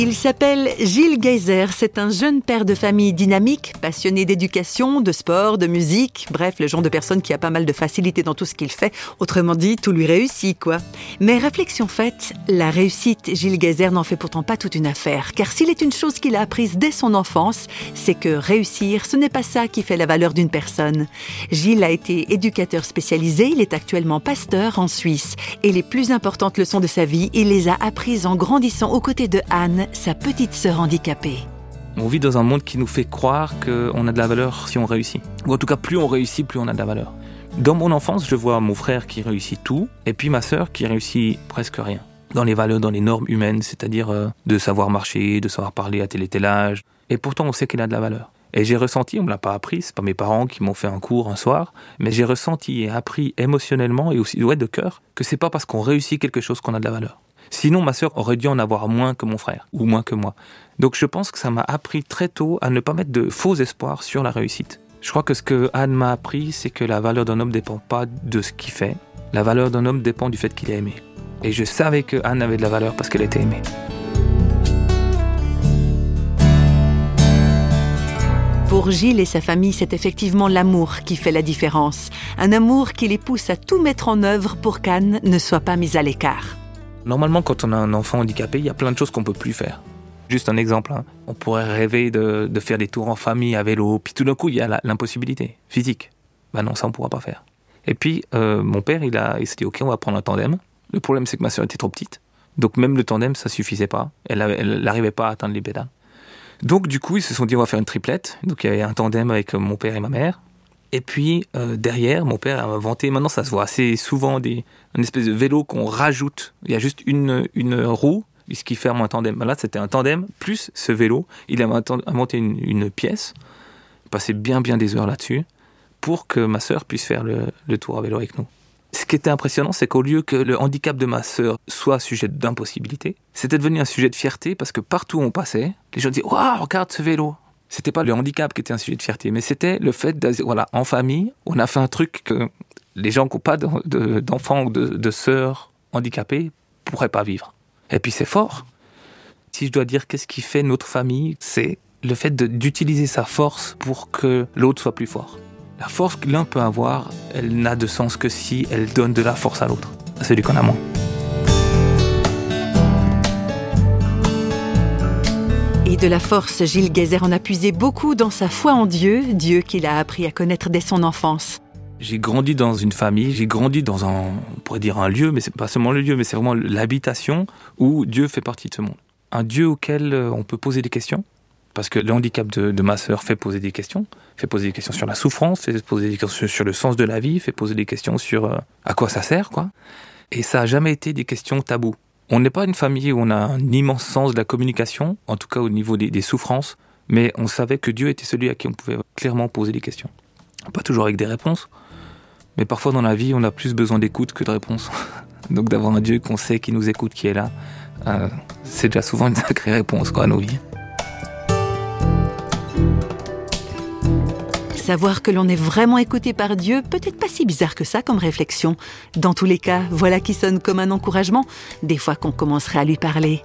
Il s'appelle Gilles Geyser. C'est un jeune père de famille dynamique, passionné d'éducation, de sport, de musique. Bref, le genre de personne qui a pas mal de facilité dans tout ce qu'il fait. Autrement dit, tout lui réussit, quoi. Mais réflexion faite, la réussite, Gilles Geyser n'en fait pourtant pas toute une affaire. Car s'il est une chose qu'il a apprise dès son enfance, c'est que réussir, ce n'est pas ça qui fait la valeur d'une personne. Gilles a été éducateur spécialisé. Il est actuellement pasteur en Suisse. Et les plus importantes leçons de sa vie, il les a apprises en grandissant aux côtés de Anne, sa petite sœur handicapée. On vit dans un monde qui nous fait croire qu'on a de la valeur si on réussit. Ou en tout cas, plus on réussit, plus on a de la valeur. Dans mon enfance, je vois mon frère qui réussit tout, et puis ma sœur qui réussit presque rien. Dans les valeurs, dans les normes humaines, c'est-à-dire euh, de savoir marcher, de savoir parler à tel et tel âge. Et pourtant, on sait qu'il a de la valeur. Et j'ai ressenti, on me l'a pas appris, c'est pas mes parents qui m'ont fait un cours un soir, mais j'ai ressenti et appris émotionnellement et aussi ouais, de cœur que c'est pas parce qu'on réussit quelque chose qu'on a de la valeur. Sinon, ma sœur aurait dû en avoir moins que mon frère, ou moins que moi. Donc je pense que ça m'a appris très tôt à ne pas mettre de faux espoirs sur la réussite. Je crois que ce que Anne m'a appris, c'est que la valeur d'un homme ne dépend pas de ce qu'il fait. La valeur d'un homme dépend du fait qu'il est aimé. Et je savais que Anne avait de la valeur parce qu'elle était aimée. Pour Gilles et sa famille, c'est effectivement l'amour qui fait la différence. Un amour qui les pousse à tout mettre en œuvre pour qu'Anne ne soit pas mise à l'écart. Normalement, quand on a un enfant handicapé, il y a plein de choses qu'on peut plus faire. Juste un exemple, hein. on pourrait rêver de, faire des tours en famille à vélo, puis tout d'un coup, il y a l'impossibilité physique. Ben non, ça, on ne pourra pas faire. Et puis, euh, mon père, il, a, il s'est dit, OK, on va prendre un tandem. Le problème, c'est que ma soeur était trop petite. Donc, même le tandem, ça suffisait pas. Elle n'arrivait pas à atteindre les pédales. Donc, du coup, ils se sont dit, on va faire une triplette. Donc, il y avait un tandem avec mon père et ma mère. Et puis euh, derrière, mon père a inventé, maintenant ça se voit assez souvent, des, une espèce de vélo qu'on rajoute. Il y a juste une, une roue, ce qui ferme un tandem. Là, c'était un tandem plus ce vélo. Il a inventé une, une pièce, passé bien bien des heures là-dessus, pour que ma sœur puisse faire le, le, tour à vélo avec nous. Ce qui était impressionnant, c'est qu'au lieu que le handicap de ma sœur soit sujet d'impossibilité, c'était devenu un sujet de fierté parce que partout où on passait, les gens disaient Waouh, regarde ce vélo c'était pas le handicap qui était un sujet de fierté, mais c'était le fait de, voilà, en famille, on a fait un truc que les gens qui n'ont pas d'enfants ou de, sœurs handicapées pourraient pas vivre. Et puis c'est fort. Si je dois dire qu'est-ce qui fait notre famille, c'est le fait d'utiliser sa force pour que l'autre soit plus fort. La force que l'un peut avoir, elle n'a de sens que si elle donne de la force à l'autre, à celui qu'on a moins. Et de la force, Gilles Geyser en a puisé beaucoup dans sa foi en Dieu, Dieu qu'il a appris à connaître dès son enfance. J'ai grandi dans une famille, j'ai grandi dans un, pourrait dire un lieu, mais c'est pas seulement le lieu, mais c'est vraiment l'habitation où Dieu fait partie de ce monde. Un Dieu auquel euh, on peut poser des questions, parce que le handicap de, ma sœur fait poser des questions, fait poser des questions sur la souffrance, fait poser des questions sur le sens de la vie, fait poser des questions sur euh, à quoi ça sert, quoi. Et ça a jamais été des questions taboues. On n'est pas une famille où on a un immense sens de la communication, en tout cas au niveau des, souffrances, mais on savait que Dieu était celui à qui on pouvait clairement poser des questions. Pas toujours avec des réponses, mais parfois dans la vie, on a plus besoin d'écoute que de réponses. Donc d'avoir un Dieu qu'on sait qui nous écoute, qui est là, euh, c'est déjà souvent une sacrée réponse quoi, à nos vies. Savoir que l'on est vraiment écouté par Dieu, peut-être pas si bizarre que ça comme réflexion. Dans tous les cas, voilà qui sonne comme un encouragement, des fois qu'on commencerait à lui parler.